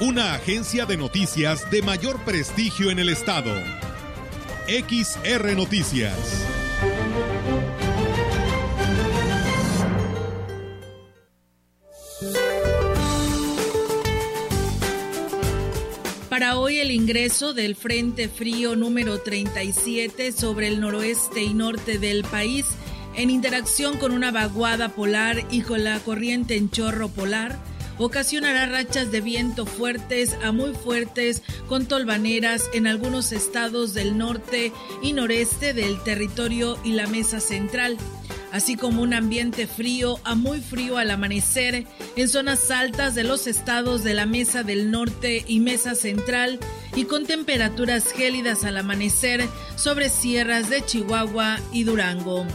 Una agencia de noticias de mayor prestigio en el estado. XR Noticias. Para hoy el ingreso del Frente Frío número 37 sobre el noroeste y norte del país en interacción con una vaguada polar y con la corriente en chorro polar, ocasionará rachas de viento fuertes a muy fuertes con tolvaneras en algunos estados del norte y noreste del territorio y la mesa central, así como un ambiente frío a muy frío al amanecer en zonas altas de los estados de la mesa del norte y mesa central y con temperaturas gélidas al amanecer sobre sierras de Chihuahua y Durango.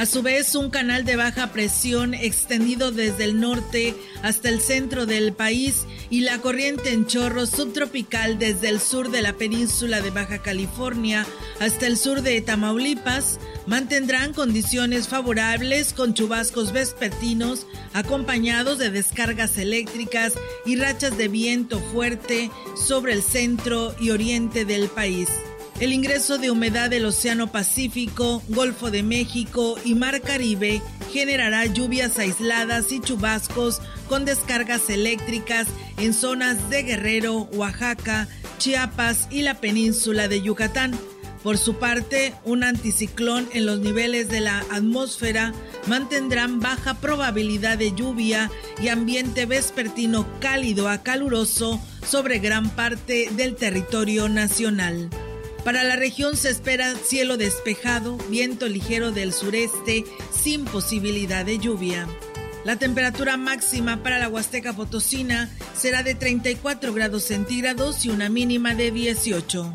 A su vez, un canal de baja presión extendido desde el norte hasta el centro del país y la corriente en chorro subtropical desde el sur de la península de Baja California hasta el sur de Tamaulipas mantendrán condiciones favorables con chubascos vespertinos acompañados de descargas eléctricas y rachas de viento fuerte sobre el centro y oriente del país. El ingreso de humedad del Océano Pacífico, Golfo de México y Mar Caribe generará lluvias aisladas y chubascos con descargas eléctricas en zonas de Guerrero, Oaxaca, Chiapas y la península de Yucatán. Por su parte, un anticiclón en los niveles de la atmósfera mantendrán baja probabilidad de lluvia y ambiente vespertino cálido a caluroso sobre gran parte del territorio nacional. Para la región se espera cielo despejado, viento ligero del sureste sin posibilidad de lluvia. La temperatura máxima para la Huasteca Potosina será de 34 grados centígrados y una mínima de 18.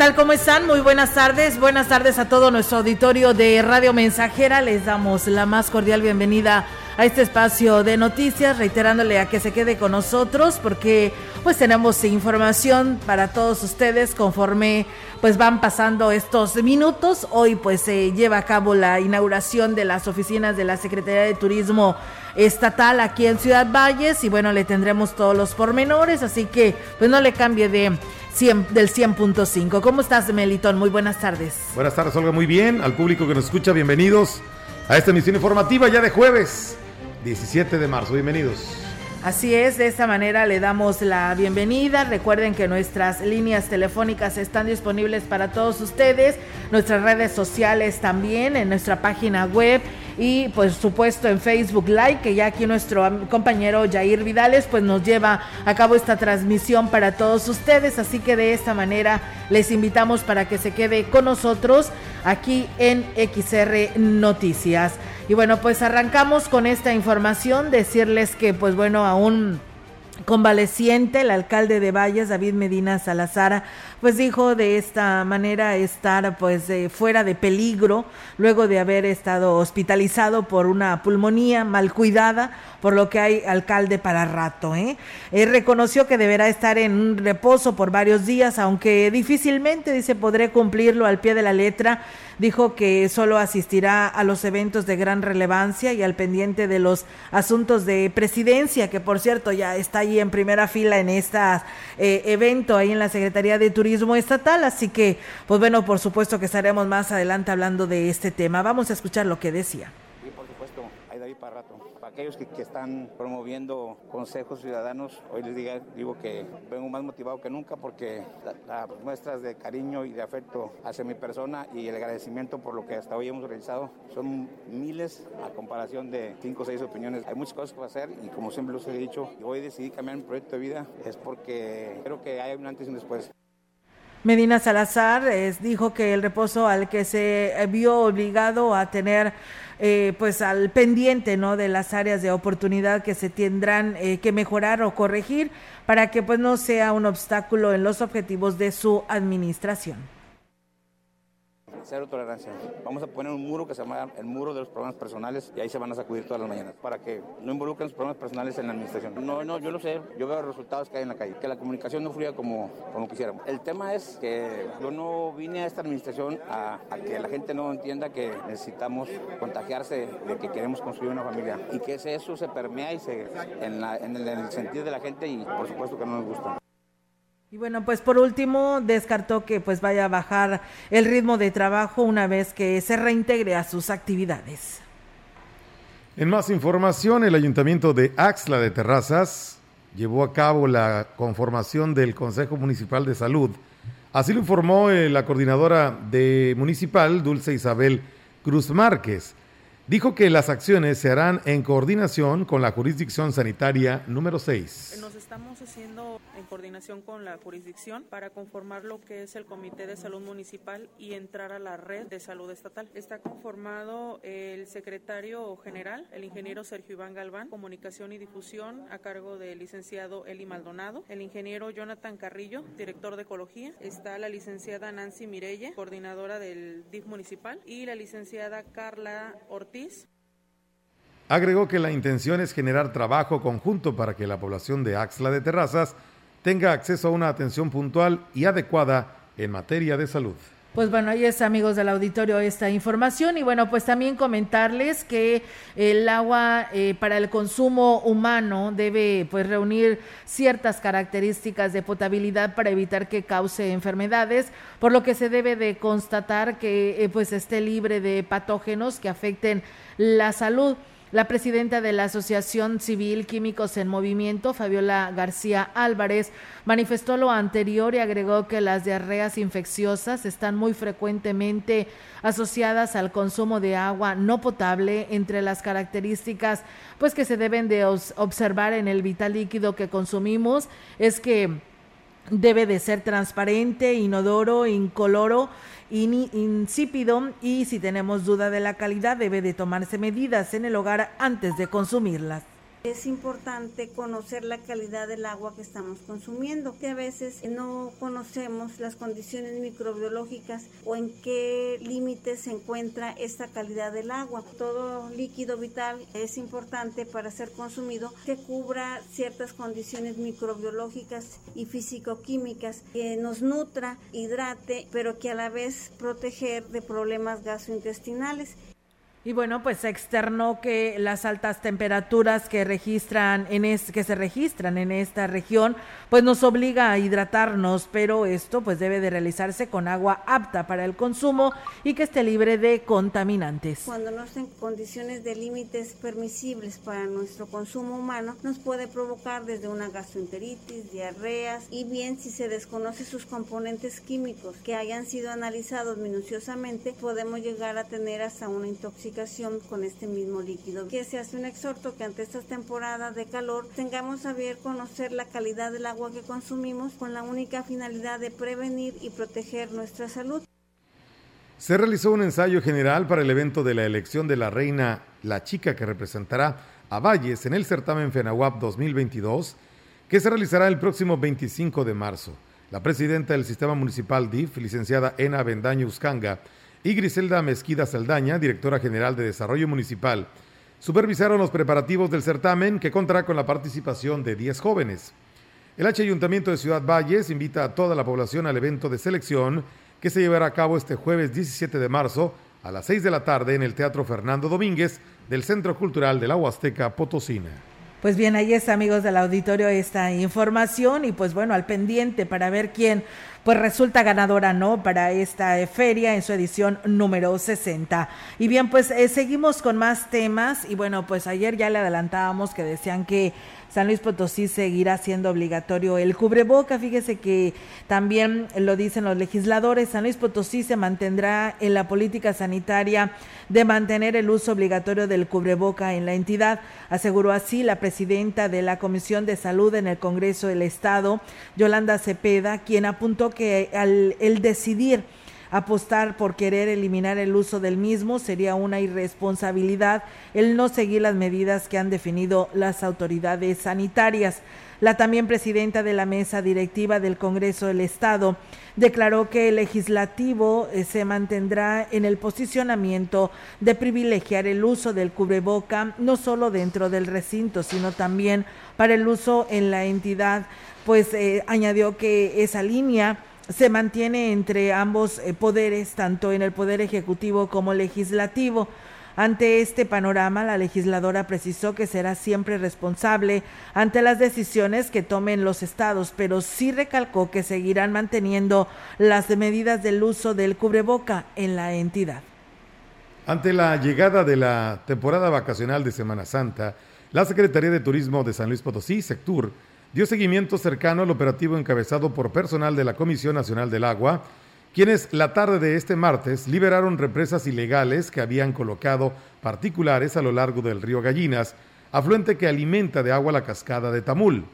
Tal? ¿Cómo están? Muy buenas tardes. Buenas tardes a todo nuestro auditorio de Radio Mensajera. Les damos la más cordial bienvenida a este espacio de noticias, reiterándole a que se quede con nosotros porque pues tenemos información para todos ustedes conforme pues van pasando estos minutos. Hoy pues se lleva a cabo la inauguración de las oficinas de la Secretaría de Turismo estatal aquí en Ciudad Valles y bueno, le tendremos todos los pormenores, así que pues no le cambie de 100, del 100.5. ¿Cómo estás, Melitón? Muy buenas tardes. Buenas tardes, Olga, muy bien. Al público que nos escucha, bienvenidos a esta emisión informativa ya de jueves 17 de marzo. Bienvenidos. Así es, de esta manera le damos la bienvenida. Recuerden que nuestras líneas telefónicas están disponibles para todos ustedes, nuestras redes sociales también, en nuestra página web y por supuesto en Facebook Live, que ya aquí nuestro compañero Jair Vidales pues nos lleva a cabo esta transmisión para todos ustedes, así que de esta manera les invitamos para que se quede con nosotros aquí en XR Noticias. Y bueno, pues arrancamos con esta información, decirles que pues bueno, aún convaleciente, el alcalde de Valles, David Medina Salazar, pues dijo de esta manera estar pues fuera de peligro luego de haber estado hospitalizado por una pulmonía mal cuidada, por lo que hay alcalde para rato. ¿eh? reconoció que deberá estar en un reposo por varios días, aunque difícilmente dice podré cumplirlo al pie de la letra dijo que solo asistirá a los eventos de gran relevancia y al pendiente de los asuntos de presidencia, que por cierto ya está ahí en primera fila en este evento ahí en la Secretaría de Turismo Estatal. Así que, pues bueno, por supuesto que estaremos más adelante hablando de este tema. Vamos a escuchar lo que decía. Sí, por supuesto, hay David para rato aquellos que, están promoviendo consejos ciudadanos, hoy les digo que vengo más motivado que nunca porque las muestras de cariño y de afecto hacia mi persona y el agradecimiento por lo que hasta hoy hemos realizado son miles a comparación de cinco o seis opiniones. Hay muchas cosas que hacer y como siempre los he dicho, hoy decidí cambiar mi proyecto de vida es porque creo que hay un antes y un después. Medina Salazar dijo que el reposo al que se vio obligado a tener eh, pues al pendiente no de las áreas de oportunidad que se tendrán eh, que mejorar o corregir para que pues no sea un obstáculo en los objetivos de su administración cero tolerancia. Vamos a poner un muro que se llama el muro de los problemas personales y ahí se van a sacudir todas las mañanas para que no involucren los problemas personales en la administración. No, no, yo lo sé, yo veo resultados que hay en la calle, que la comunicación no fluya como, como quisiéramos. El tema es que yo no vine a esta administración a, que la gente no entienda que necesitamos contagiarse de que queremos construir una familia y que eso se permea y se, en, en el sentido de la gente y por supuesto que no nos gusta. Y bueno, pues por último, descartó que pues vaya a bajar el ritmo de trabajo una vez que se reintegre a sus actividades. En más información, el Ayuntamiento de Axla de Terrazas llevó a cabo la conformación del Consejo Municipal de Salud. Así lo informó eh, la coordinadora de municipal, Dulce Isabel Cruz Márquez. Dijo que las acciones se harán en coordinación con la jurisdicción sanitaria número 6. Nos estamos haciendo en coordinación con la jurisdicción para conformar lo que es el Comité de Salud Municipal y entrar a la red de salud estatal. Está conformado el secretario general, el ingeniero Sergio Iván Galván, comunicación y difusión a cargo del licenciado Eli Maldonado, el ingeniero Jonathan Carrillo, director de ecología, está la licenciada Nancy Mirelle, coordinadora del DIF municipal y la licenciada Carla Ortiz Agregó que la intención es generar trabajo conjunto para que la población de Axla de Terrazas tenga acceso a una atención puntual y adecuada en materia de salud. Pues bueno, ahí es amigos del auditorio esta información y bueno, pues también comentarles que el agua eh, para el consumo humano debe pues reunir ciertas características de potabilidad para evitar que cause enfermedades, por lo que se debe de constatar que eh, pues esté libre de patógenos que afecten la salud. La presidenta de la Asociación Civil Químicos en Movimiento, Fabiola García Álvarez, manifestó lo anterior y agregó que las diarreas infecciosas están muy frecuentemente asociadas al consumo de agua no potable. Entre las características pues que se deben de observar en el vital líquido que consumimos es que debe de ser transparente, inodoro, incoloro insípido y si tenemos duda de la calidad debe de tomarse medidas en el hogar antes de consumirlas. Es importante conocer la calidad del agua que estamos consumiendo, que a veces no conocemos las condiciones microbiológicas o en qué límites se encuentra esta calidad del agua. Todo líquido vital es importante para ser consumido que cubra ciertas condiciones microbiológicas y físico-químicas, que nos nutra, hidrate, pero que a la vez proteger de problemas gastrointestinales. Y bueno, pues se externó que las altas temperaturas que registran en que se registran en esta región, pues nos obliga a hidratarnos, pero esto pues debe de realizarse con agua apta para el consumo y que esté libre de contaminantes. Cuando no estén condiciones de límites permisibles para nuestro consumo humano, nos puede provocar desde una gastroenteritis, diarreas y bien si se desconoce sus componentes químicos que hayan sido analizados minuciosamente, podemos llegar a tener hasta una intoxicación con este mismo líquido. Que se hace un exhorto que ante estas temporadas de calor tengamos a bien conocer la calidad del agua que consumimos con la única finalidad de prevenir y proteger nuestra salud. Se realizó un ensayo general para el evento de la elección de la reina La Chica que representará a Valles en el certamen FENAWAP 2022 que se realizará el próximo 25 de marzo. La presidenta del Sistema Municipal DIF, licenciada Ena Bendaño Uscanga, y Griselda Mezquida Saldaña, directora general de Desarrollo Municipal, supervisaron los preparativos del certamen que contará con la participación de 10 jóvenes. El H Ayuntamiento de Ciudad Valles invita a toda la población al evento de selección que se llevará a cabo este jueves 17 de marzo a las 6 de la tarde en el Teatro Fernando Domínguez del Centro Cultural de la Huasteca Potosina. Pues bien, ahí está, amigos del auditorio, esta información y pues bueno, al pendiente para ver quién pues resulta ganadora, ¿no? Para esta feria en su edición número 60. Y bien, pues eh, seguimos con más temas y bueno, pues ayer ya le adelantábamos que decían que San Luis Potosí seguirá siendo obligatorio el cubreboca. Fíjese que también lo dicen los legisladores. San Luis Potosí se mantendrá en la política sanitaria de mantener el uso obligatorio del cubreboca en la entidad. Aseguró así la presidenta de la Comisión de Salud en el Congreso del Estado, Yolanda Cepeda, quien apuntó que al el decidir Apostar por querer eliminar el uso del mismo sería una irresponsabilidad el no seguir las medidas que han definido las autoridades sanitarias. La también presidenta de la mesa directiva del Congreso del Estado declaró que el legislativo eh, se mantendrá en el posicionamiento de privilegiar el uso del cubreboca no solo dentro del recinto, sino también para el uso en la entidad, pues eh, añadió que esa línea se mantiene entre ambos eh, poderes, tanto en el poder ejecutivo como legislativo. Ante este panorama, la legisladora precisó que será siempre responsable ante las decisiones que tomen los estados, pero sí recalcó que seguirán manteniendo las medidas del uso del cubreboca en la entidad. Ante la llegada de la temporada vacacional de Semana Santa, la Secretaría de Turismo de San Luis Potosí, Sectur, dio seguimiento cercano al operativo encabezado por personal de la Comisión Nacional del Agua, quienes la tarde de este martes liberaron represas ilegales que habían colocado particulares a lo largo del río Gallinas, afluente que alimenta de agua la cascada de Tamul.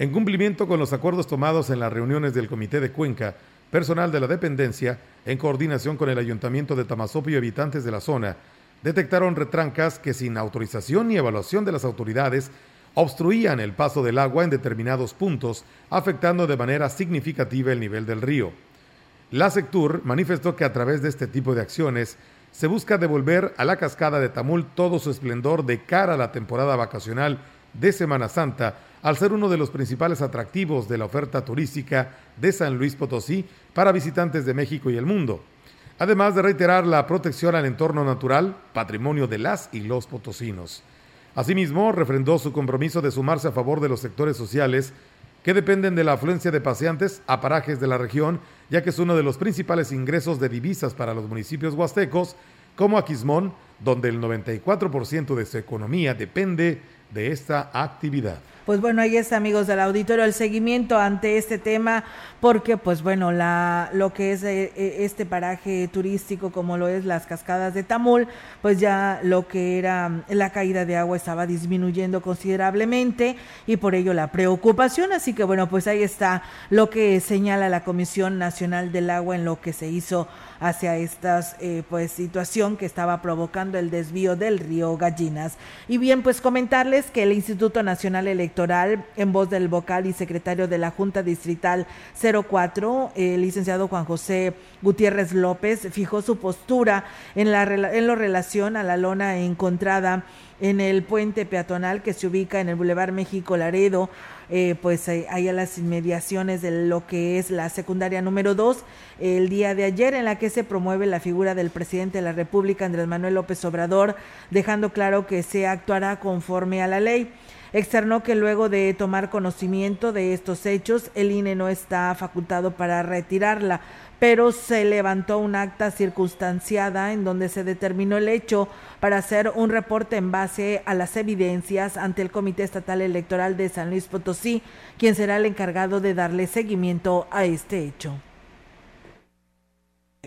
En cumplimiento con los acuerdos tomados en las reuniones del Comité de Cuenca, personal de la dependencia, en coordinación con el Ayuntamiento de Tamazopo y habitantes de la zona, detectaron retrancas que sin autorización ni evaluación de las autoridades obstruían el paso del agua en determinados puntos, afectando de manera significativa el nivel del río. La Sectur manifestó que a través de este tipo de acciones se busca devolver a la cascada de Tamul todo su esplendor de cara a la temporada vacacional de Semana Santa, al ser uno de los principales atractivos de la oferta turística de San Luis Potosí para visitantes de México y el mundo. Además de reiterar la protección al entorno natural, patrimonio de las y los potosinos. Asimismo, refrendó su compromiso de sumarse a favor de los sectores sociales que dependen de la afluencia de paseantes a parajes de la región, ya que es uno de los principales ingresos de divisas para los municipios huastecos, como Aquismón, donde el 94% de su economía depende de esta actividad. Pues bueno, ahí está, amigos del auditorio, el seguimiento ante este tema, porque pues bueno, la, lo que es eh, eh, este paraje turístico, como lo es las cascadas de Tamul, pues ya lo que era la caída de agua estaba disminuyendo considerablemente y por ello la preocupación. Así que bueno, pues ahí está lo que señala la Comisión Nacional del Agua en lo que se hizo hacia esta eh, pues situación que estaba provocando el desvío del río Gallinas. Y bien, pues comentarles que el Instituto Nacional Electoral, en voz del vocal y secretario de la Junta Distrital 04, el licenciado Juan José Gutiérrez López, fijó su postura en, la, en lo relación a la lona encontrada en el puente peatonal que se ubica en el Boulevard México Laredo, eh, pues eh, ahí a las inmediaciones de lo que es la secundaria número 2, el día de ayer en la que se promueve la figura del presidente de la República, Andrés Manuel López Obrador, dejando claro que se actuará conforme a la ley. Externó que luego de tomar conocimiento de estos hechos, el INE no está facultado para retirarla, pero se levantó un acta circunstanciada en donde se determinó el hecho para hacer un reporte en base a las evidencias ante el Comité Estatal Electoral de San Luis Potosí, quien será el encargado de darle seguimiento a este hecho.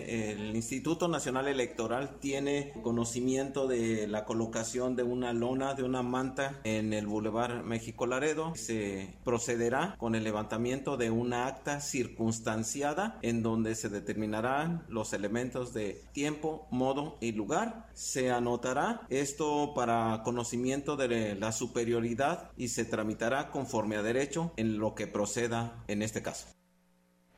El Instituto Nacional Electoral tiene conocimiento de la colocación de una lona, de una manta en el Boulevard México Laredo. Se procederá con el levantamiento de una acta circunstanciada en donde se determinarán los elementos de tiempo, modo y lugar. Se anotará esto para conocimiento de la superioridad y se tramitará conforme a derecho en lo que proceda en este caso.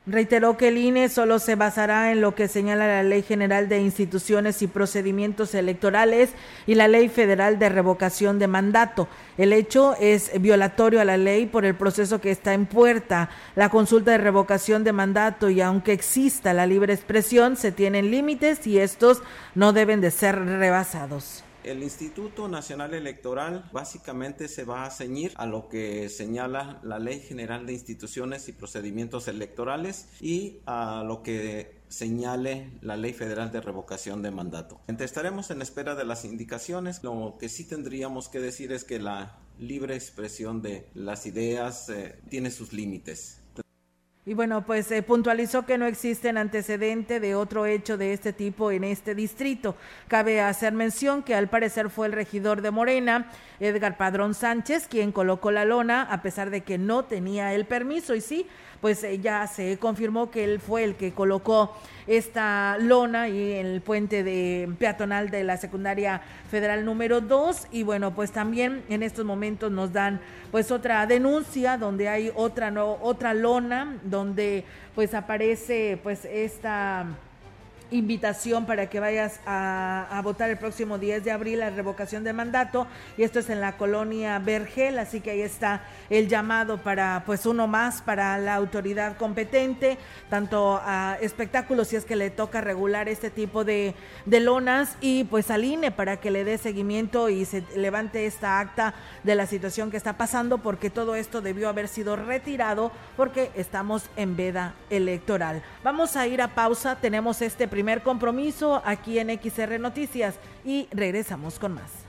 Reiteró que el INE solo se basará en lo que señala la Ley General de Instituciones y Procedimientos Electorales y la Ley Federal de Revocación de Mandato. El hecho es violatorio a la ley por el proceso que está en puerta. La consulta de revocación de mandato y aunque exista la libre expresión, se tienen límites y estos no deben de ser rebasados. El Instituto Nacional Electoral básicamente se va a ceñir a lo que señala la Ley General de Instituciones y Procedimientos Electorales y a lo que señale la Ley Federal de Revocación de Mandato. Estaremos en espera de las indicaciones. Lo que sí tendríamos que decir es que la libre expresión de las ideas eh, tiene sus límites. Y bueno, pues eh, puntualizó que no existen antecedente de otro hecho de este tipo en este distrito. Cabe hacer mención que al parecer fue el regidor de Morena, Edgar Padrón Sánchez, quien colocó la lona a pesar de que no tenía el permiso. Y sí, pues ya se confirmó que él fue el que colocó esta lona y el puente de peatonal de la secundaria federal número 2 y bueno pues también en estos momentos nos dan pues otra denuncia donde hay otra no otra lona donde pues aparece pues esta invitación para que vayas a, votar el próximo 10 de abril la revocación de mandato y esto es en la colonia Vergel, así que ahí está el llamado para pues uno más para la autoridad competente, tanto a espectáculos si es que le toca regular este tipo de, de lonas y pues al INE para que le dé seguimiento y se levante esta acta de la situación que está pasando porque todo esto debió haber sido retirado porque estamos en veda electoral. Vamos a ir a pausa, tenemos este primer compromiso aquí en XR Noticias y regresamos con más.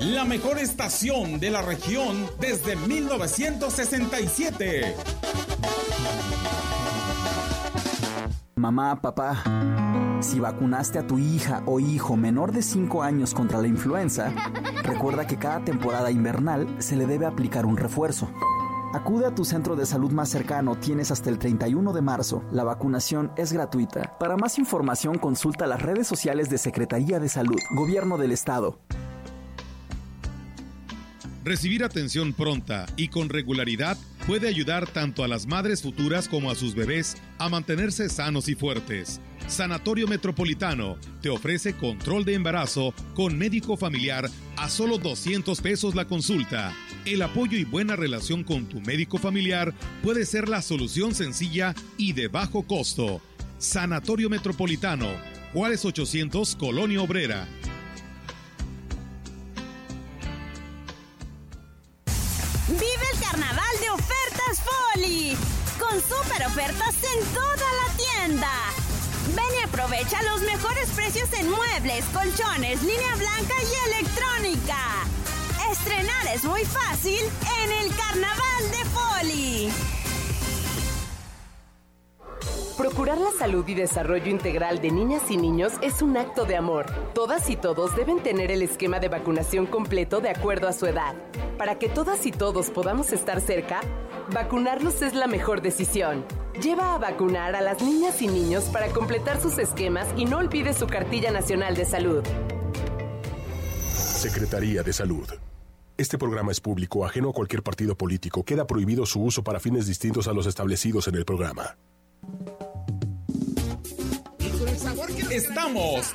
la mejor estación de la región desde 1967. Mamá, papá, si vacunaste a tu hija o hijo menor de 5 años contra la influenza, recuerda que cada temporada invernal se le debe aplicar un refuerzo. Acude a tu centro de salud más cercano, tienes hasta el 31 de marzo. La vacunación es gratuita. Para más información consulta las redes sociales de Secretaría de Salud, Gobierno del Estado. Recibir atención pronta y con regularidad puede ayudar tanto a las madres futuras como a sus bebés a mantenerse sanos y fuertes. Sanatorio Metropolitano te ofrece control de embarazo con médico familiar a solo 200 pesos la consulta. El apoyo y buena relación con tu médico familiar puede ser la solución sencilla y de bajo costo. Sanatorio Metropolitano, Juárez 800, Colonia Obrera. Con super ofertas en toda la tienda. Ven y aprovecha los mejores precios en muebles, colchones, línea blanca y electrónica. Estrenar es muy fácil en el carnaval de Foli. Procurar la salud y desarrollo integral de niñas y niños es un acto de amor. Todas y todos deben tener el esquema de vacunación completo de acuerdo a su edad. Para que todas y todos podamos estar cerca, vacunarlos es la mejor decisión. Lleva a vacunar a las niñas y niños para completar sus esquemas y no olvide su cartilla nacional de salud. Secretaría de Salud. Este programa es público, ajeno a cualquier partido político. Queda prohibido su uso para fines distintos a los establecidos en el programa. Estamos,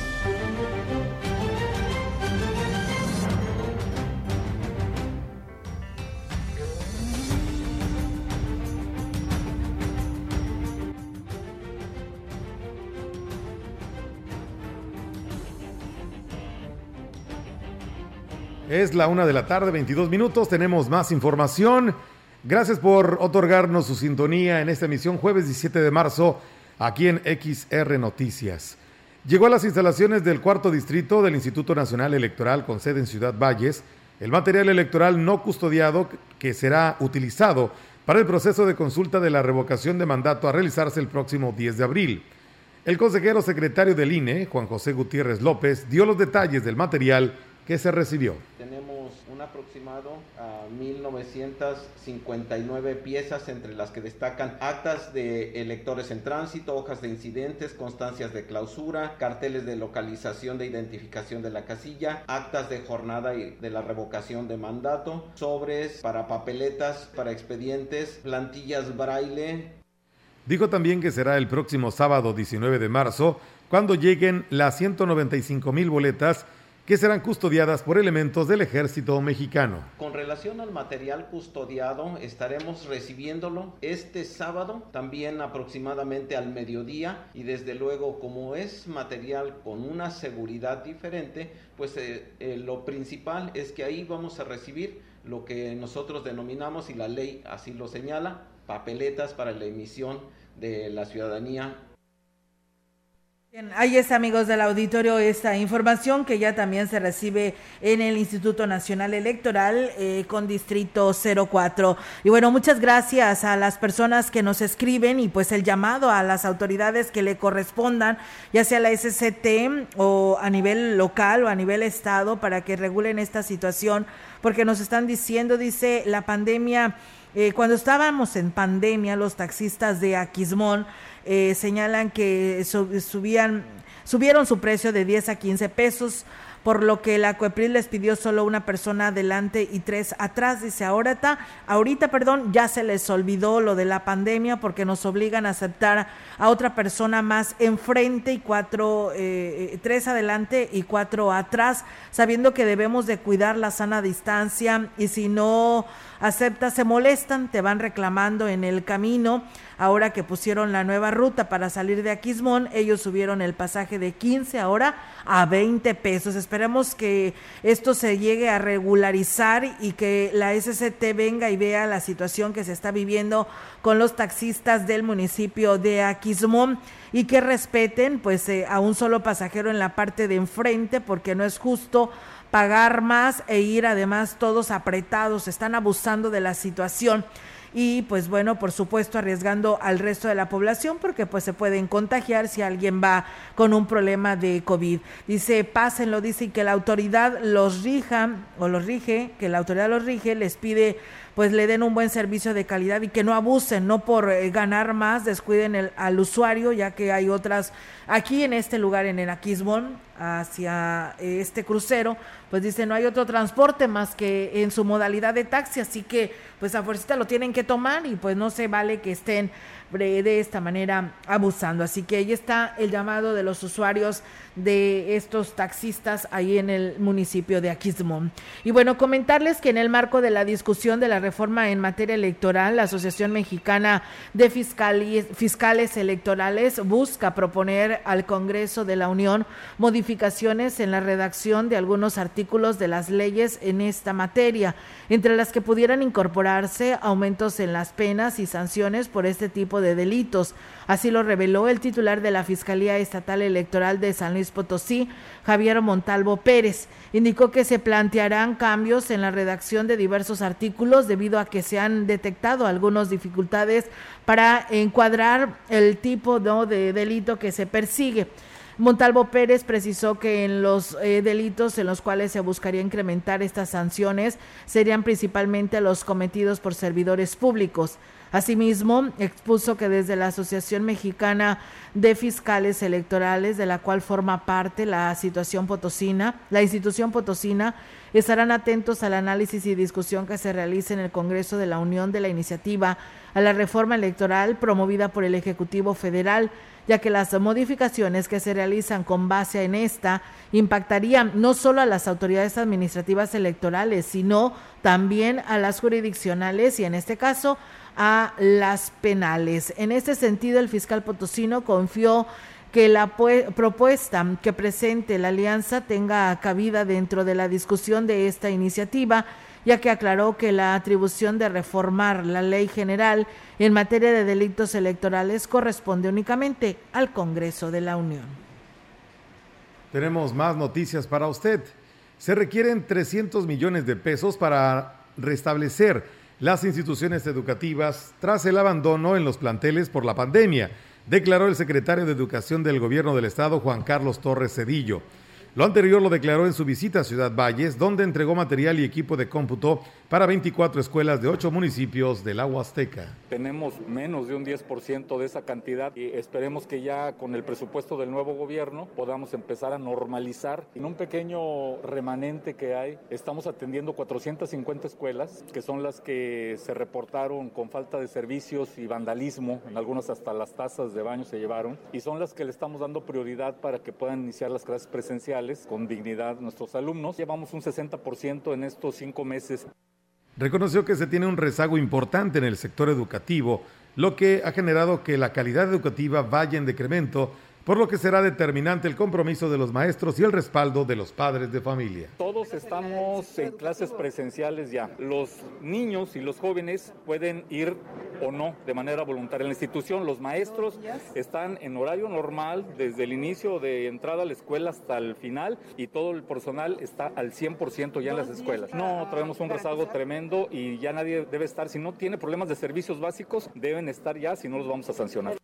Es la una de la tarde, 22 minutos. Tenemos más información. Gracias por otorgarnos su sintonía en esta emisión jueves 17 de marzo aquí en XR Noticias. Llegó a las instalaciones del cuarto distrito del Instituto Nacional Electoral con sede en Ciudad Valles el material electoral no custodiado que será utilizado para el proceso de consulta de la revocación de mandato a realizarse el próximo 10 de abril. El consejero secretario del INE, Juan José Gutiérrez López, dio los detalles del material que se recibió. Aproximado a 1.959 piezas, entre las que destacan actas de electores en tránsito, hojas de incidentes, constancias de clausura, carteles de localización de identificación de la casilla, actas de jornada y de la revocación de mandato, sobres para papeletas, para expedientes, plantillas braille, Dijo también que será el próximo sábado 19 de marzo cuando lleguen las 195 mil boletas que serán custodiadas por elementos del ejército mexicano. Con relación al material custodiado, estaremos recibiéndolo este sábado, también aproximadamente al mediodía, y desde luego como es material con una seguridad diferente, pues eh, eh, lo principal es que ahí vamos a recibir lo que nosotros denominamos, y la ley así lo señala, papeletas para la emisión de la ciudadanía Bien, ahí está, amigos del auditorio, esta información que ya también se recibe en el Instituto Nacional Electoral eh, con Distrito 04. Y bueno, muchas gracias a las personas que nos escriben y pues el llamado a las autoridades que le correspondan, ya sea la SCT o a nivel local o a nivel estado, para que regulen esta situación, porque nos están diciendo, dice, la pandemia, eh, cuando estábamos en pandemia, los taxistas de Aquismón, eh, señalan que subían, subieron su precio de 10 a 15 pesos, por lo que la COEPRIL les pidió solo una persona adelante y tres atrás. Dice, ahorita, ahorita, perdón, ya se les olvidó lo de la pandemia porque nos obligan a aceptar a otra persona más enfrente y cuatro, eh, tres adelante y cuatro atrás, sabiendo que debemos de cuidar la sana distancia y si no aceptas, se molestan, te van reclamando en el camino. Ahora que pusieron la nueva ruta para salir de Aquismón, ellos subieron el pasaje de 15 ahora a 20 pesos. Esperemos que esto se llegue a regularizar y que la SCT venga y vea la situación que se está viviendo con los taxistas del municipio de Aquismón y que respeten pues eh, a un solo pasajero en la parte de enfrente porque no es justo pagar más e ir además todos apretados, están abusando de la situación y pues bueno, por supuesto arriesgando al resto de la población porque pues se pueden contagiar si alguien va con un problema de COVID. Dice, pásenlo, dice que la autoridad los rija o los rige, que la autoridad los rige, les pide pues le den un buen servicio de calidad y que no abusen, no por eh, ganar más, descuiden el, al usuario, ya que hay otras, aquí en este lugar, en el Aquismón, hacia eh, este crucero, pues dice, no hay otro transporte más que en su modalidad de taxi, así que pues a fuerza lo tienen que tomar y pues no se vale que estén de esta manera abusando. Así que ahí está el llamado de los usuarios de estos taxistas ahí en el municipio de Aquismón. Y bueno, comentarles que en el marco de la discusión de la reforma en materia electoral, la Asociación Mexicana de Fiscales, Electorales busca proponer al Congreso de la Unión modificaciones en la redacción de algunos artículos de las leyes en esta materia, entre las que pudieran incorporarse aumentos en las penas y sanciones por este tipo de delitos. Así lo reveló el titular de la Fiscalía Estatal Electoral de San Luis Potosí, Javier Montalvo Pérez. Indicó que se plantearán cambios en la redacción de diversos artículos debido a que se han detectado algunas dificultades para encuadrar el tipo de delito que se persigue. Montalvo Pérez precisó que en los eh, delitos en los cuales se buscaría incrementar estas sanciones serían principalmente los cometidos por servidores públicos. Asimismo, expuso que desde la Asociación Mexicana de Fiscales Electorales, de la cual forma parte la situación potosina, la institución potosina, estarán atentos al análisis y discusión que se realice en el Congreso de la Unión de la iniciativa a la reforma electoral promovida por el Ejecutivo Federal, ya que las modificaciones que se realizan con base en esta impactarían no solo a las autoridades administrativas electorales, sino también a las jurisdiccionales y en este caso a las penales. En este sentido, el fiscal potosino confió que la propuesta que presente la alianza tenga cabida dentro de la discusión de esta iniciativa, ya que aclaró que la atribución de reformar la ley general en materia de delitos electorales corresponde únicamente al Congreso de la Unión. Tenemos más noticias para usted. Se requieren 300 millones de pesos para restablecer las instituciones educativas tras el abandono en los planteles por la pandemia, declaró el secretario de Educación del Gobierno del Estado, Juan Carlos Torres Cedillo. Lo anterior lo declaró en su visita a Ciudad Valles, donde entregó material y equipo de cómputo para 24 escuelas de 8 municipios de la Huasteca. Tenemos menos de un 10% de esa cantidad y esperemos que ya con el presupuesto del nuevo gobierno podamos empezar a normalizar. En un pequeño remanente que hay, estamos atendiendo 450 escuelas, que son las que se reportaron con falta de servicios y vandalismo, en algunas hasta las tazas de baño se llevaron, y son las que le estamos dando prioridad para que puedan iniciar las clases presenciales con dignidad nuestros alumnos. Llevamos un 60% en estos cinco meses. Reconoció que se tiene un rezago importante en el sector educativo, lo que ha generado que la calidad educativa vaya en decremento por lo que será determinante el compromiso de los maestros y el respaldo de los padres de familia. Todos estamos en clases presenciales ya. Los niños y los jóvenes pueden ir o no de manera voluntaria en la institución. Los maestros están en horario normal desde el inicio de entrada a la escuela hasta el final y todo el personal está al 100% ya en las escuelas. No, traemos un rezago tremendo y ya nadie debe estar, si no tiene problemas de servicios básicos, deben estar ya, si no los vamos a sancionar.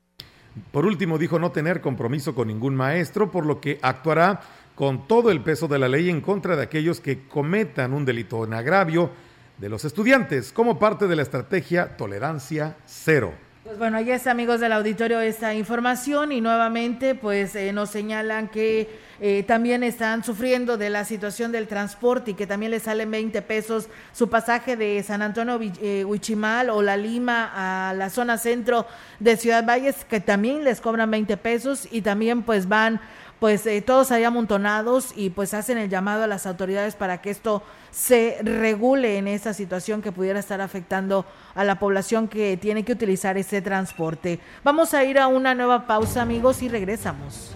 Por último, dijo no tener compromiso con ningún maestro, por lo que actuará con todo el peso de la ley en contra de aquellos que cometan un delito en agravio de los estudiantes, como parte de la estrategia Tolerancia Cero. Bueno, ahí está, amigos del auditorio, esta información. Y nuevamente pues eh, nos señalan que eh, también están sufriendo de la situación del transporte y que también les salen 20 pesos su pasaje de San Antonio eh, Huichimal o La Lima a la zona centro de Ciudad Valles, que también les cobran 20 pesos y también pues van pues eh, todos ahí amontonados y pues hacen el llamado a las autoridades para que esto se regule en esa situación que pudiera estar afectando a la población que tiene que utilizar ese transporte. Vamos a ir a una nueva pausa amigos y regresamos.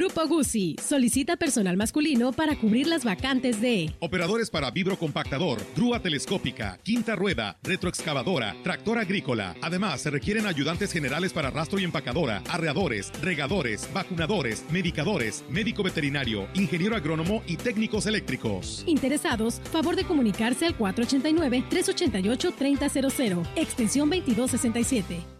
Grupo Guzzi solicita personal masculino para cubrir las vacantes de operadores para vibrocompactador, grúa telescópica, quinta rueda, retroexcavadora, tractor agrícola. Además, se requieren ayudantes generales para rastro y empacadora, arreadores, regadores, vacunadores, medicadores, médico veterinario, ingeniero agrónomo y técnicos eléctricos. Interesados, favor de comunicarse al 489 388 3000, extensión 2267.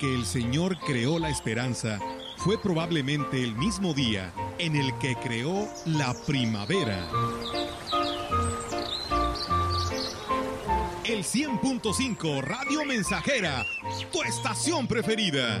Que el Señor creó la esperanza fue probablemente el mismo día en el que creó la primavera. El 100.5 Radio Mensajera, tu estación preferida.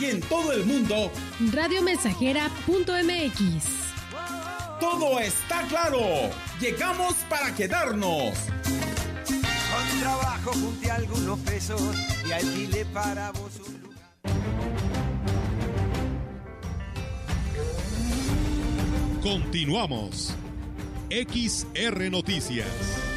y en todo el mundo. Radiomensajera.mx. Todo está claro. Llegamos para quedarnos. Con trabajo junté algunos pesos y alquilé para vos un lugar. Continuamos. XR Noticias.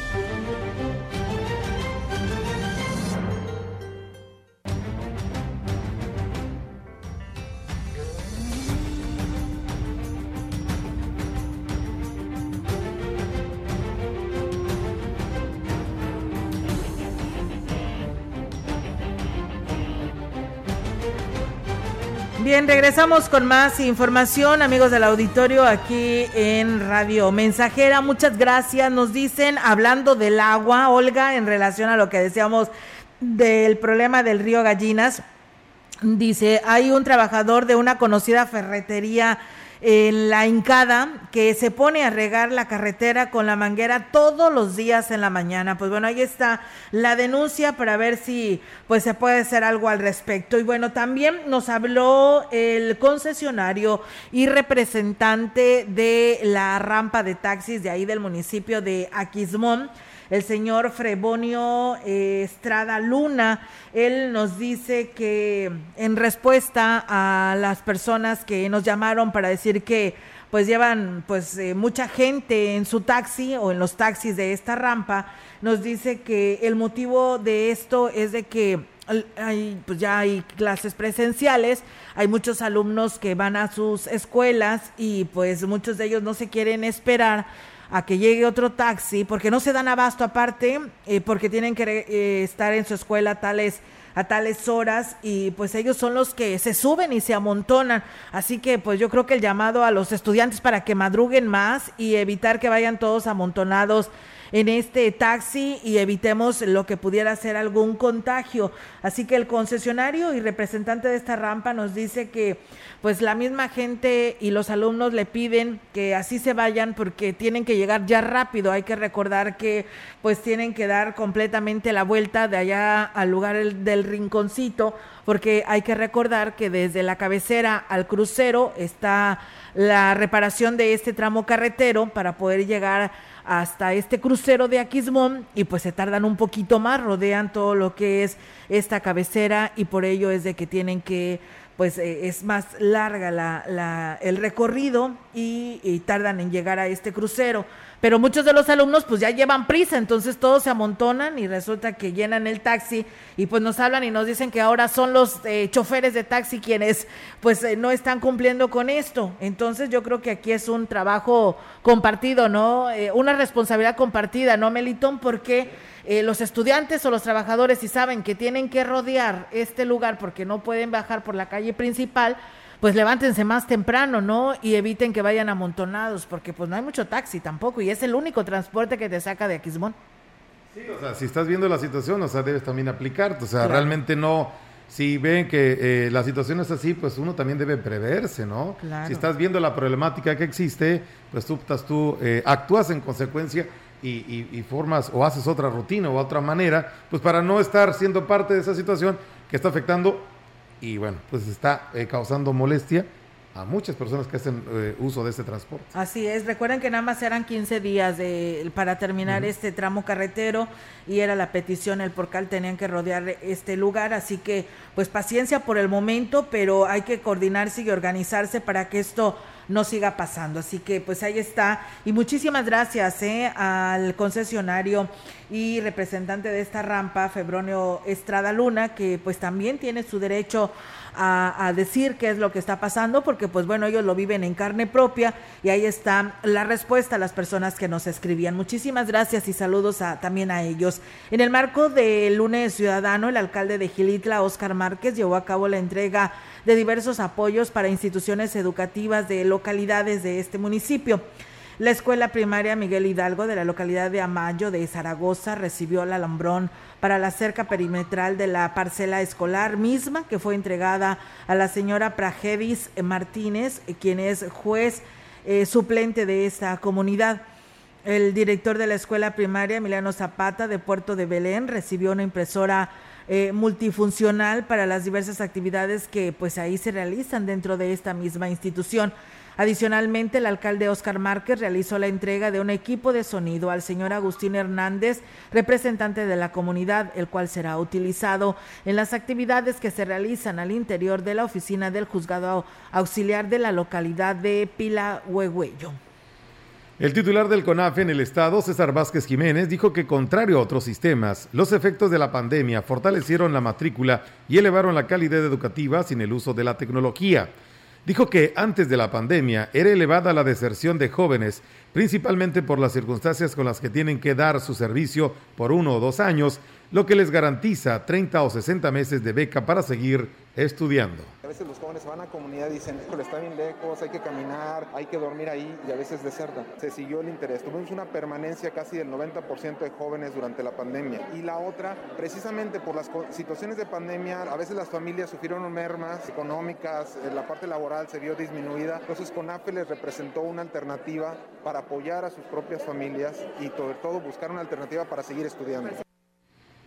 Bien, regresamos con más información, amigos del auditorio, aquí en Radio Mensajera. Muchas gracias. Nos dicen, hablando del agua, Olga, en relación a lo que decíamos del problema del río Gallinas, dice, hay un trabajador de una conocida ferretería en la hincada que se pone a regar la carretera con la manguera todos los días en la mañana. Pues bueno, ahí está la denuncia para ver si pues se puede hacer algo al respecto. Y bueno, también nos habló el concesionario y representante de la rampa de taxis de ahí del municipio de Aquismón el señor Frebonio eh, Estrada Luna. Él nos dice que en respuesta a las personas que nos llamaron para decir que pues llevan pues eh, mucha gente en su taxi o en los taxis de esta rampa, nos dice que el motivo de esto es de que hay, pues ya hay clases presenciales, hay muchos alumnos que van a sus escuelas y pues muchos de ellos no se quieren esperar a que llegue otro taxi, porque no se dan abasto aparte, eh, porque tienen que eh, estar en su escuela tales, a tales horas y pues ellos son los que se suben y se amontonan. Así que pues yo creo que el llamado a los estudiantes para que madruguen más y evitar que vayan todos amontonados en este taxi y evitemos lo que pudiera ser algún contagio. Así que el concesionario y representante de esta rampa nos dice que pues la misma gente y los alumnos le piden que así se vayan porque tienen que llegar ya rápido. Hay que recordar que pues tienen que dar completamente la vuelta de allá al lugar del rinconcito porque hay que recordar que desde la cabecera al crucero está la reparación de este tramo carretero para poder llegar hasta este crucero de Aquismón y pues se tardan un poquito más, rodean todo lo que es esta cabecera y por ello es de que tienen que pues eh, es más larga la, la, el recorrido y, tardan en llegar a este crucero. Pero muchos de los alumnos pues ya llevan prisa, entonces todos se amontonan y resulta que llenan el taxi y pues nos hablan y nos dicen que ahora son los eh, choferes de taxi quienes pues eh, no están cumpliendo con esto. Entonces yo creo que aquí es un trabajo compartido, ¿no? Eh, una responsabilidad compartida, ¿no, Melitón? Porque eh, los estudiantes o los trabajadores si saben que tienen que rodear este lugar porque no pueden bajar por la calle principal, pues levántense más temprano, ¿no? Y eviten que vayan amontonados, porque pues no hay mucho taxi tampoco, y es el único transporte que te saca de Aquismón. Sí, o sea, si estás viendo la situación, o sea, debes también aplicarte, o sea, realmente no, si ven que eh, la situación es así, pues uno también debe preverse, ¿no? Claro. Si estás viendo la problemática que existe, pues tú, tú eh, actúas en consecuencia y, y, y, formas o haces otra rutina o otra manera, pues para no estar siendo parte de esa situación que está afectando y bueno, pues está eh, causando molestia a muchas personas que hacen eh, uso de este transporte. Así es, recuerden que nada más eran 15 días de, para terminar uh -huh. este tramo carretero y era la petición, el porcal tenían que rodear este lugar, así que pues paciencia por el momento, pero hay que coordinarse y organizarse para que esto no siga pasando. Así que pues ahí está. Y muchísimas gracias eh, al concesionario y representante de esta rampa, Febronio Estrada Luna, que pues también tiene su derecho a, decir qué es lo que está pasando, porque pues bueno, ellos lo viven en carne propia y ahí está la respuesta a las personas que nos escribían. Muchísimas gracias y saludos también a ellos. En el marco del lunes ciudadano, el alcalde de Gilitla, Oscar Márquez, llevó a cabo la entrega de diversos apoyos para instituciones educativas de localidades de este municipio. La escuela primaria Miguel Hidalgo de la localidad de Amayo de Zaragoza recibió el alambrón para la cerca perimetral de la parcela escolar misma que fue entregada a la señora Prajedis Martínez, quien es juez eh, suplente de esta comunidad. El director de la escuela primaria, Emiliano Zapata, de Puerto de Belén, recibió una impresora eh, multifuncional para las diversas actividades que pues ahí se realizan dentro de esta misma institución. Adicionalmente, el alcalde Oscar Márquez realizó la entrega de un equipo de sonido al señor Agustín Hernández, representante de la comunidad, el cual será utilizado en las actividades que se realizan al interior de la oficina del juzgado auxiliar de la localidad de Pila Huehuello. El titular del CONAFE en el estado, César Vázquez Jiménez, dijo que contrario a otros sistemas, los efectos de la pandemia fortalecieron la matrícula y elevaron la calidad educativa sin el uso de la tecnología. Dijo que antes de la pandemia era elevada la deserción de jóvenes, principalmente por las circunstancias con las que tienen que dar su servicio por uno o dos años, lo que les garantiza 30 o 60 meses de beca para seguir estudiando. A veces los jóvenes van a comunidad y dicen, está bien lejos, hay que caminar, hay que dormir ahí y a veces desertan. Se siguió el interés. Tuvimos una permanencia casi del 90% de jóvenes durante la pandemia. Y la otra, precisamente por las situaciones de pandemia, a veces las familias sufrieron mermas económicas, eh, la parte laboral se vio disminuida. Entonces CONAFE les representó una alternativa para apoyar a sus propias familias y sobre todo buscar una alternativa para seguir estudiando.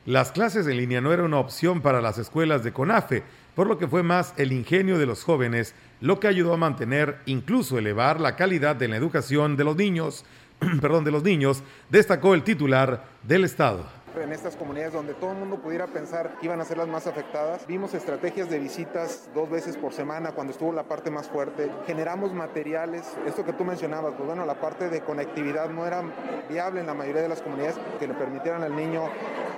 Las clases en línea no eran una opción para las escuelas de CONAFE, por lo que fue más el ingenio de los jóvenes lo que ayudó a mantener, incluso elevar la calidad de la educación de los niños, perdón, de los niños, destacó el titular del Estado en estas comunidades donde todo el mundo pudiera pensar que iban a ser las más afectadas. Vimos estrategias de visitas dos veces por semana cuando estuvo la parte más fuerte. Generamos materiales, esto que tú mencionabas, pues bueno, la parte de conectividad no era viable en la mayoría de las comunidades que le permitieran al niño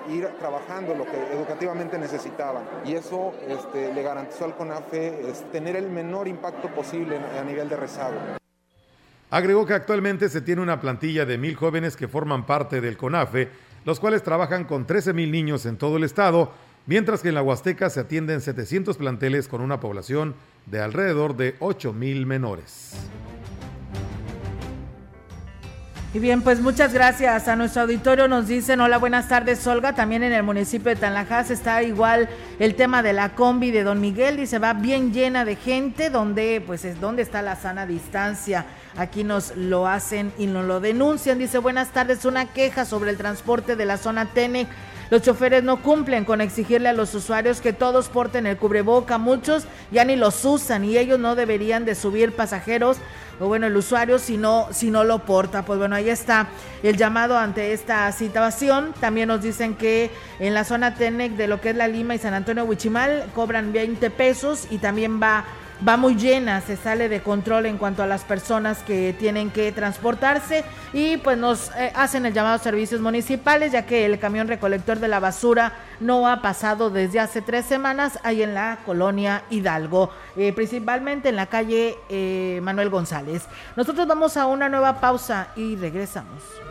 ir trabajando lo que educativamente necesitaban. Y eso este, le garantizó al CONAFE es, tener el menor impacto posible a nivel de rezago. Agregó que actualmente se tiene una plantilla de mil jóvenes que forman parte del CONAFE los cuales trabajan con 13 mil niños en todo el estado, mientras que en la Huasteca se atienden 700 planteles con una población de alrededor de 8 mil menores. Y bien, pues muchas gracias a nuestro auditorio. Nos dicen, hola, buenas tardes, Olga. También en el municipio de Tanlajas está igual el tema de la combi de Don Miguel. Dice, va bien llena de gente, donde, pues es donde está la sana distancia. Aquí nos lo hacen y nos lo denuncian. Dice, buenas tardes, una queja sobre el transporte de la zona Tenec. Los choferes no cumplen con exigirle a los usuarios que todos porten el cubreboca. Muchos ya ni los usan y ellos no deberían de subir pasajeros o bueno, el usuario si no, si no lo porta. Pues bueno, ahí está el llamado ante esta situación. También nos dicen que en la zona TENEC de lo que es la Lima y San Antonio Huichimal cobran 20 pesos y también va va muy llena, se sale de control en cuanto a las personas que tienen que transportarse y pues nos eh, hacen el llamado a servicios municipales ya que el camión recolector de la basura no ha pasado desde hace tres semanas ahí en la colonia Hidalgo, eh, principalmente en la calle eh, Manuel González. Nosotros vamos a una nueva pausa y regresamos.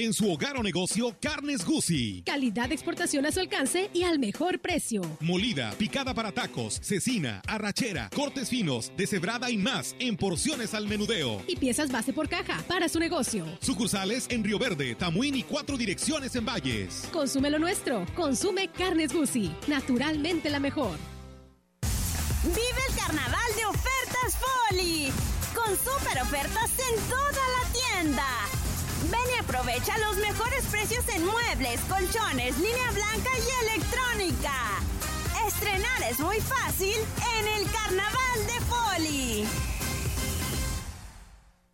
En su hogar o negocio, Carnes Gusi. Calidad de exportación a su alcance y al mejor precio. Molida, picada para tacos, cecina, arrachera, cortes finos, deshebrada y más en porciones al menudeo. Y piezas base por caja para su negocio. Sucursales en Río Verde, Tamuín y cuatro direcciones en Valles. Consume lo nuestro. Consume Carnes Gusi. Naturalmente la mejor. Vive el carnaval de ofertas Foli. Con super ofertas en toda la tienda. Aprovecha los mejores precios en muebles, colchones, línea blanca y electrónica. Estrenar es muy fácil en el Carnaval de Poli.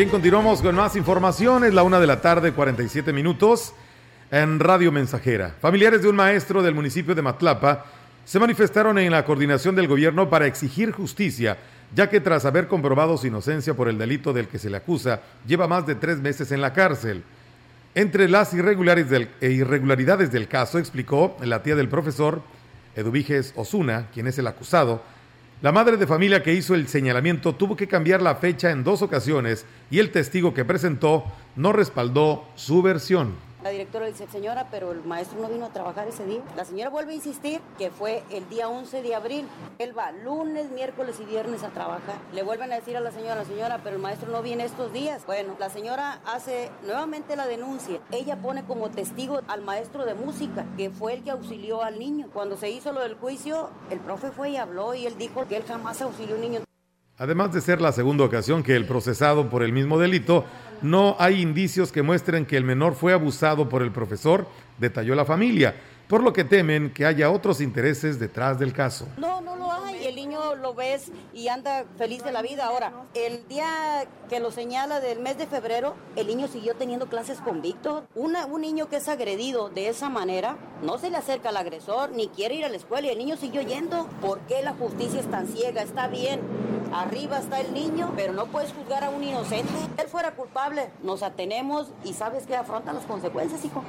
Bien, continuamos con más información. Es la una de la tarde, 47 minutos, en Radio Mensajera. Familiares de un maestro del municipio de Matlapa se manifestaron en la coordinación del gobierno para exigir justicia, ya que tras haber comprobado su inocencia por el delito del que se le acusa, lleva más de tres meses en la cárcel. Entre las irregularidades del, e irregularidades del caso, explicó la tía del profesor, Eduviges Osuna, quien es el acusado, la madre de familia que hizo el señalamiento tuvo que cambiar la fecha en dos ocasiones y el testigo que presentó no respaldó su versión. La directora dice, señora, pero el maestro no vino a trabajar ese día. La señora vuelve a insistir que fue el día 11 de abril. Él va lunes, miércoles y viernes a trabajar. Le vuelven a decir a la señora, señora, pero el maestro no viene estos días. Bueno, la señora hace nuevamente la denuncia. Ella pone como testigo al maestro de música, que fue el que auxilió al niño. Cuando se hizo lo del juicio, el profe fue y habló y él dijo que él jamás auxilió a un niño. Además de ser la segunda ocasión que el procesado por el mismo delito, no hay indicios que muestren que el menor fue abusado por el profesor, detalló la familia, por lo que temen que haya otros intereses detrás del caso. No, no lo hay. El niño lo ves y anda feliz de la vida. Ahora, el día que lo señala del mes de febrero, el niño siguió teniendo clases con Víctor. Un niño que es agredido de esa manera, no se le acerca al agresor, ni quiere ir a la escuela y el niño siguió yendo. ¿Por qué la justicia es tan ciega? Está bien, arriba está el niño, pero no puedes juzgar a un inocente. Él fuera culpable, nos atenemos y sabes que afrontan las consecuencias, hijo.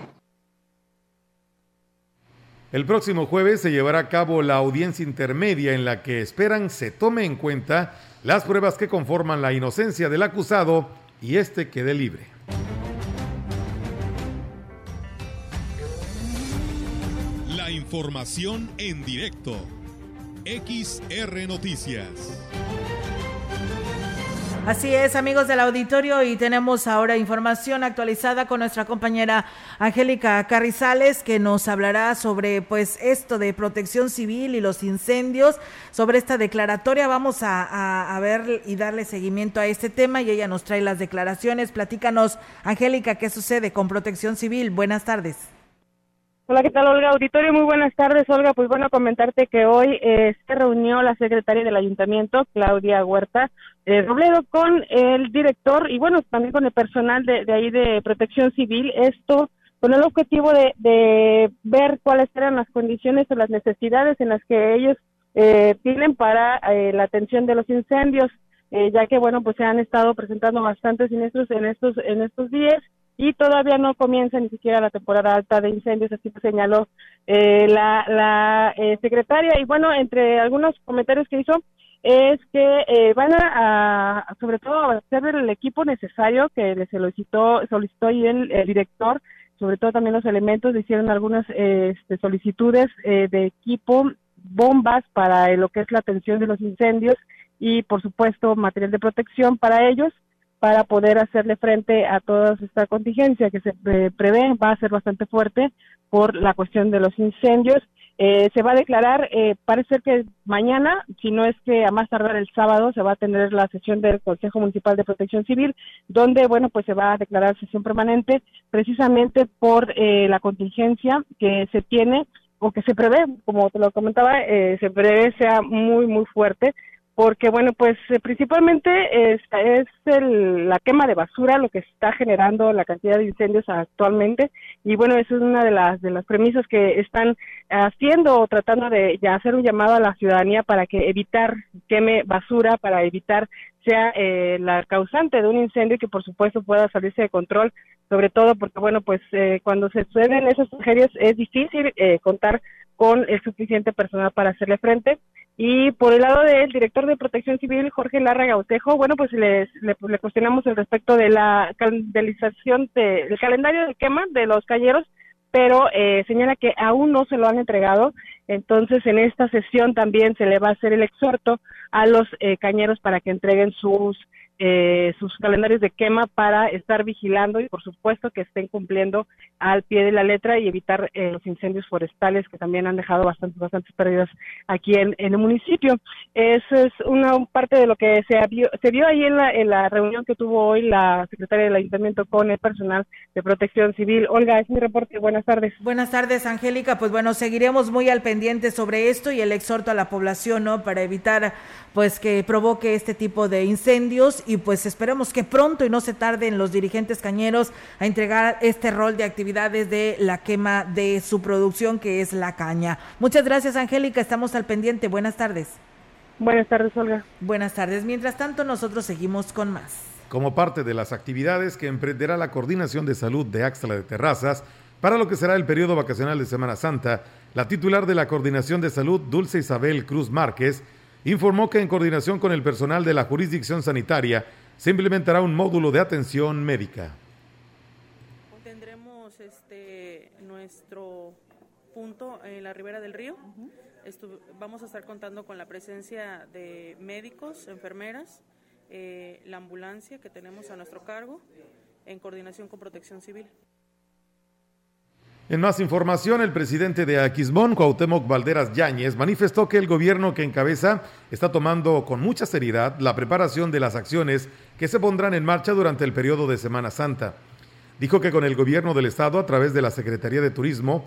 El próximo jueves se llevará a cabo la audiencia intermedia en la que esperan se tome en cuenta las pruebas que conforman la inocencia del acusado y este quede libre. La información en directo. XR Noticias. Así es, amigos del auditorio, y tenemos ahora información actualizada con nuestra compañera Angélica Carrizales, que nos hablará sobre pues esto de protección civil y los incendios, sobre esta declaratoria. Vamos a, a, ver y darle seguimiento a este tema y ella nos trae las declaraciones. Platícanos, Angélica, qué sucede con protección civil. Buenas tardes. Hola, ¿qué tal, Olga? Auditorio, muy buenas tardes, Olga. Pues bueno, comentarte que hoy eh, se reunió la secretaria del ayuntamiento, Claudia Huerta eh, Robledo, con el director y bueno, también con el personal de, ahí de protección civil. Esto con el objetivo de, de, ver cuáles eran las condiciones o las necesidades en las que ellos eh, tienen para eh, la atención de los incendios, eh, ya que bueno, pues se han estado presentando bastantes siniestros en estos en estos días y todavía no comienza ni siquiera la temporada alta de incendios, así lo señaló eh, la, la eh, secretaria. Y bueno, entre algunos comentarios que hizo, es que eh, van a, sobre todo, hacer el equipo necesario que le solicitó, solicitó el, el director, sobre todo también los elementos, le hicieron algunas eh, este, solicitudes eh, de equipo, bombas para lo que es la atención de los incendios y, por supuesto, material de protección para ellos para poder hacerle frente a toda esta contingencia que se eh, prevé va a ser bastante fuerte por la cuestión de los incendios. Eh, se va a declarar, eh, parece ser que mañana, si no es que a más tardar el sábado, se va a tener la sesión del Consejo Municipal de Protección Civil, donde, bueno, pues se va a declarar sesión permanente precisamente por eh, la contingencia que se tiene o que se prevé, como te lo comentaba, eh, se prevé sea muy, muy fuerte porque bueno, pues eh, principalmente es, el, la quema de basura lo que está generando la cantidad de incendios actualmente y bueno, eso es una de las de las premisas que están haciendo o tratando de ya hacer un llamado a la ciudadanía para que evitar queme basura, para evitar sea eh, la causante de un incendio que por supuesto pueda salirse de control, sobre todo porque bueno, pues eh, cuando se suceden esas tragedias es difícil eh, contar con el suficiente personal para hacerle frente. Y por el lado del director de Protección Civil, Jorge Larra Gautejo, bueno, pues les, le, le cuestionamos el respecto de la calendarización de, del calendario de quema de los calleros, pero eh, señala que aún no se lo han entregado. Entonces, en esta sesión también se le va a hacer el exhorto a los eh, cañeros para que entreguen sus eh, sus calendarios de quema para estar vigilando y por supuesto que estén cumpliendo al pie de la letra y evitar eh, los incendios forestales que también han dejado bastantes bastantes pérdidas aquí en, el municipio. Eso es una parte de lo que se vio, se vio ahí en la, en la reunión que tuvo hoy la secretaria del ayuntamiento con el personal de protección civil. Olga, es mi reporte. Buenas tardes. Buenas tardes, Angélica. Pues bueno, seguiremos muy al pendiente sobre esto y el exhorto a la población, ¿no? Para evitar pues que provoque este tipo de incendios y pues esperemos que pronto y no se tarden los dirigentes cañeros a entregar este rol de actividades de la quema de su producción que es la caña. Muchas gracias Angélica, estamos al pendiente. Buenas tardes. Buenas tardes, Olga. Buenas tardes. Mientras tanto, nosotros seguimos con más. Como parte de las actividades que emprenderá la Coordinación de Salud de Axtla de Terrazas, para lo que será el periodo vacacional de Semana Santa, la titular de la Coordinación de Salud, Dulce Isabel Cruz Márquez, informó que en coordinación con el personal de la jurisdicción sanitaria se implementará un módulo de atención médica. Tendremos este nuestro punto en la ribera del río. Uh -huh. vamos a estar contando con la presencia de médicos, enfermeras, eh, la ambulancia que tenemos a nuestro cargo en coordinación con Protección Civil. En más información, el presidente de Aquismón, Cuauhtémoc Valderas Yáñez, manifestó que el gobierno que encabeza está tomando con mucha seriedad la preparación de las acciones que se pondrán en marcha durante el periodo de Semana Santa. Dijo que con el gobierno del estado, a través de la Secretaría de Turismo,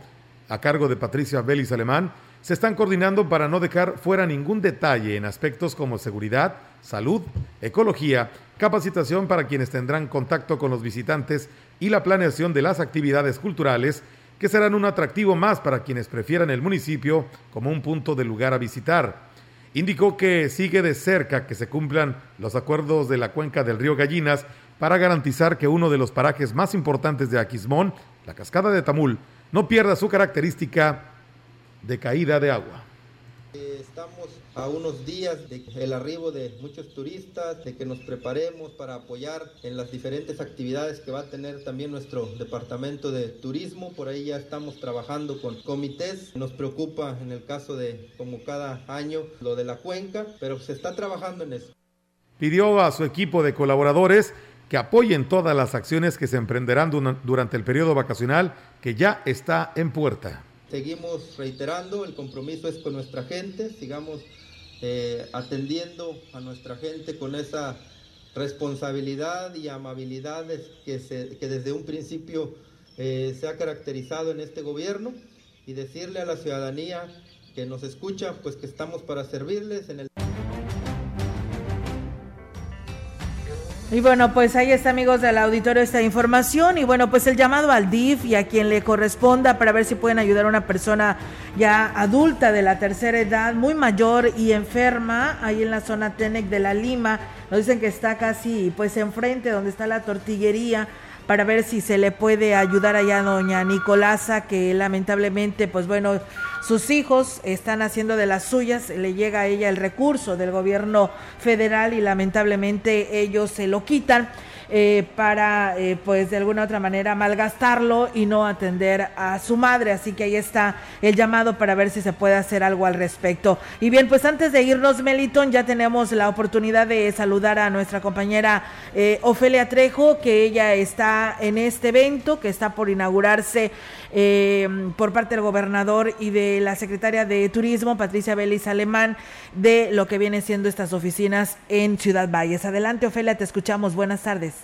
a cargo de Patricia Vélez Alemán, se están coordinando para no dejar fuera ningún detalle en aspectos como seguridad, salud, ecología, capacitación para quienes tendrán contacto con los visitantes y la planeación de las actividades culturales que serán un atractivo más para quienes prefieran el municipio como un punto de lugar a visitar. Indicó que sigue de cerca que se cumplan los acuerdos de la cuenca del río Gallinas para garantizar que uno de los parajes más importantes de Aquismón, la cascada de Tamul, no pierda su característica de caída de agua. Estamos a unos días del arribo de muchos turistas, de que nos preparemos para apoyar en las diferentes actividades que va a tener también nuestro departamento de turismo. Por ahí ya estamos trabajando con comités. Nos preocupa en el caso de, como cada año, lo de la cuenca, pero se está trabajando en eso. Pidió a su equipo de colaboradores que apoyen todas las acciones que se emprenderán durante el periodo vacacional que ya está en puerta. Seguimos reiterando, el compromiso es con nuestra gente, sigamos eh, atendiendo a nuestra gente con esa responsabilidad y amabilidad que, se, que desde un principio eh, se ha caracterizado en este gobierno y decirle a la ciudadanía que nos escucha, pues que estamos para servirles en el... Y bueno, pues ahí está, amigos del auditorio, esta información. Y bueno, pues el llamado al DIF y a quien le corresponda para ver si pueden ayudar a una persona ya adulta de la tercera edad, muy mayor y enferma, ahí en la zona Tenec de la Lima. Nos dicen que está casi pues enfrente donde está la tortillería para ver si se le puede ayudar allá a doña Nicolasa, que lamentablemente, pues bueno, sus hijos están haciendo de las suyas, le llega a ella el recurso del gobierno federal y lamentablemente ellos se lo quitan. Eh, para, eh, pues de alguna otra manera, malgastarlo y no atender a su madre. Así que ahí está el llamado para ver si se puede hacer algo al respecto. Y bien, pues antes de irnos, Meliton, ya tenemos la oportunidad de saludar a nuestra compañera eh, Ofelia Trejo, que ella está en este evento, que está por inaugurarse eh, por parte del gobernador y de la secretaria de Turismo, Patricia Vélez Alemán, de lo que viene siendo estas oficinas en Ciudad Valles. Adelante, Ofelia, te escuchamos. Buenas tardes.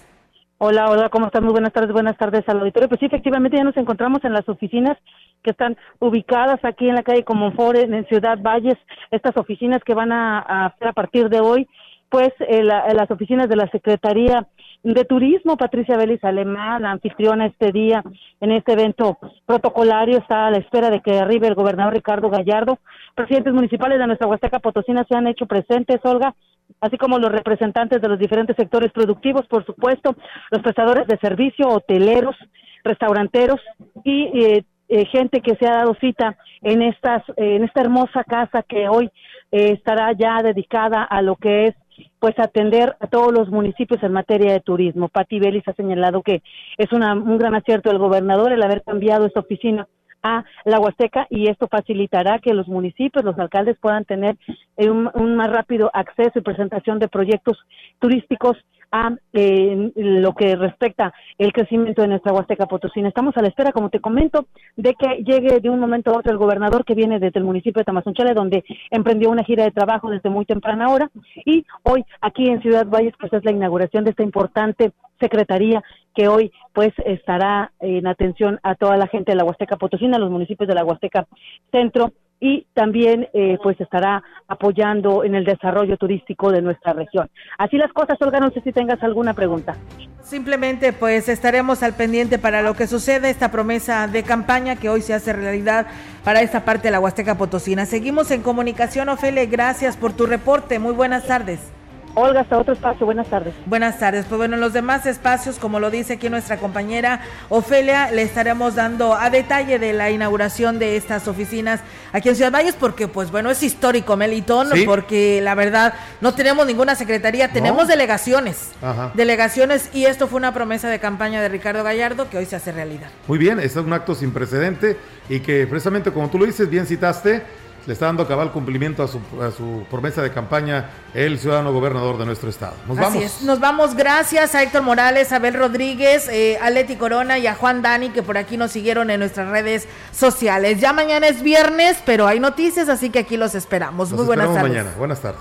Hola, hola, ¿cómo están? Muy buenas tardes, buenas tardes al auditorio. Pues sí, efectivamente ya nos encontramos en las oficinas que están ubicadas aquí en la calle Comonfort, en Ciudad Valles, estas oficinas que van a, hacer a partir de hoy, pues eh, las oficinas de la Secretaría de Turismo, Patricia Vélez Alemán, la anfitriona este día en este evento protocolario, está a la espera de que arribe el gobernador Ricardo Gallardo. Presidentes municipales de nuestra Huasteca Potosina se han hecho presentes, Olga, así como los representantes de los diferentes sectores productivos, por supuesto, los prestadores de servicio, hoteleros, restauranteros y eh, eh, gente que se ha dado cita en estas en esta hermosa casa que hoy eh, estará ya dedicada a lo que es pues atender a todos los municipios en materia de turismo. Pati Vélez ha señalado que es una, un gran acierto del gobernador el haber cambiado esta oficina a la Huasteca y esto facilitará que los municipios, los alcaldes puedan tener un, un más rápido acceso y presentación de proyectos turísticos a eh, lo que respecta el crecimiento de nuestra Huasteca Potosina. Estamos a la espera, como te comento, de que llegue de un momento a otro el gobernador que viene desde el municipio de Tamazunchale, donde emprendió una gira de trabajo desde muy temprana hora, y hoy aquí en Ciudad Valles, pues es la inauguración de esta importante secretaría que hoy pues estará en atención a toda la gente de la Huasteca Potosina, los municipios de la Huasteca Centro y también eh, pues estará apoyando en el desarrollo turístico de nuestra región. Así las cosas, Olga, no sé si tengas alguna pregunta. Simplemente pues estaremos al pendiente para lo que sucede, esta promesa de campaña que hoy se hace realidad para esta parte de la Huasteca Potosina. Seguimos en comunicación, Ofele, gracias por tu reporte, muy buenas tardes. Olga, hasta otro espacio. Buenas tardes. Buenas tardes. Pues bueno, en los demás espacios, como lo dice aquí nuestra compañera Ofelia, le estaremos dando a detalle de la inauguración de estas oficinas aquí en Ciudad Valles, porque pues bueno, es histórico, Melitón, porque la verdad no tenemos ninguna secretaría, tenemos delegaciones. Delegaciones y esto fue una promesa de campaña de Ricardo Gallardo que hoy se hace realidad. Muy bien, este es un acto sin precedente y que precisamente como tú lo dices, bien citaste, le está dando cabal cumplimiento a su, a su, promesa de campaña el ciudadano gobernador de nuestro estado. Nos Así vamos. Es. Nos vamos, gracias a Héctor Morales, a Abel Rodríguez, eh, a Leti Corona y a Juan Dani que por aquí nos siguieron en nuestras redes sociales. Ya mañana es viernes, pero hay noticias, así que aquí los esperamos. Muy buenas tardes. mañana. Buenas tardes.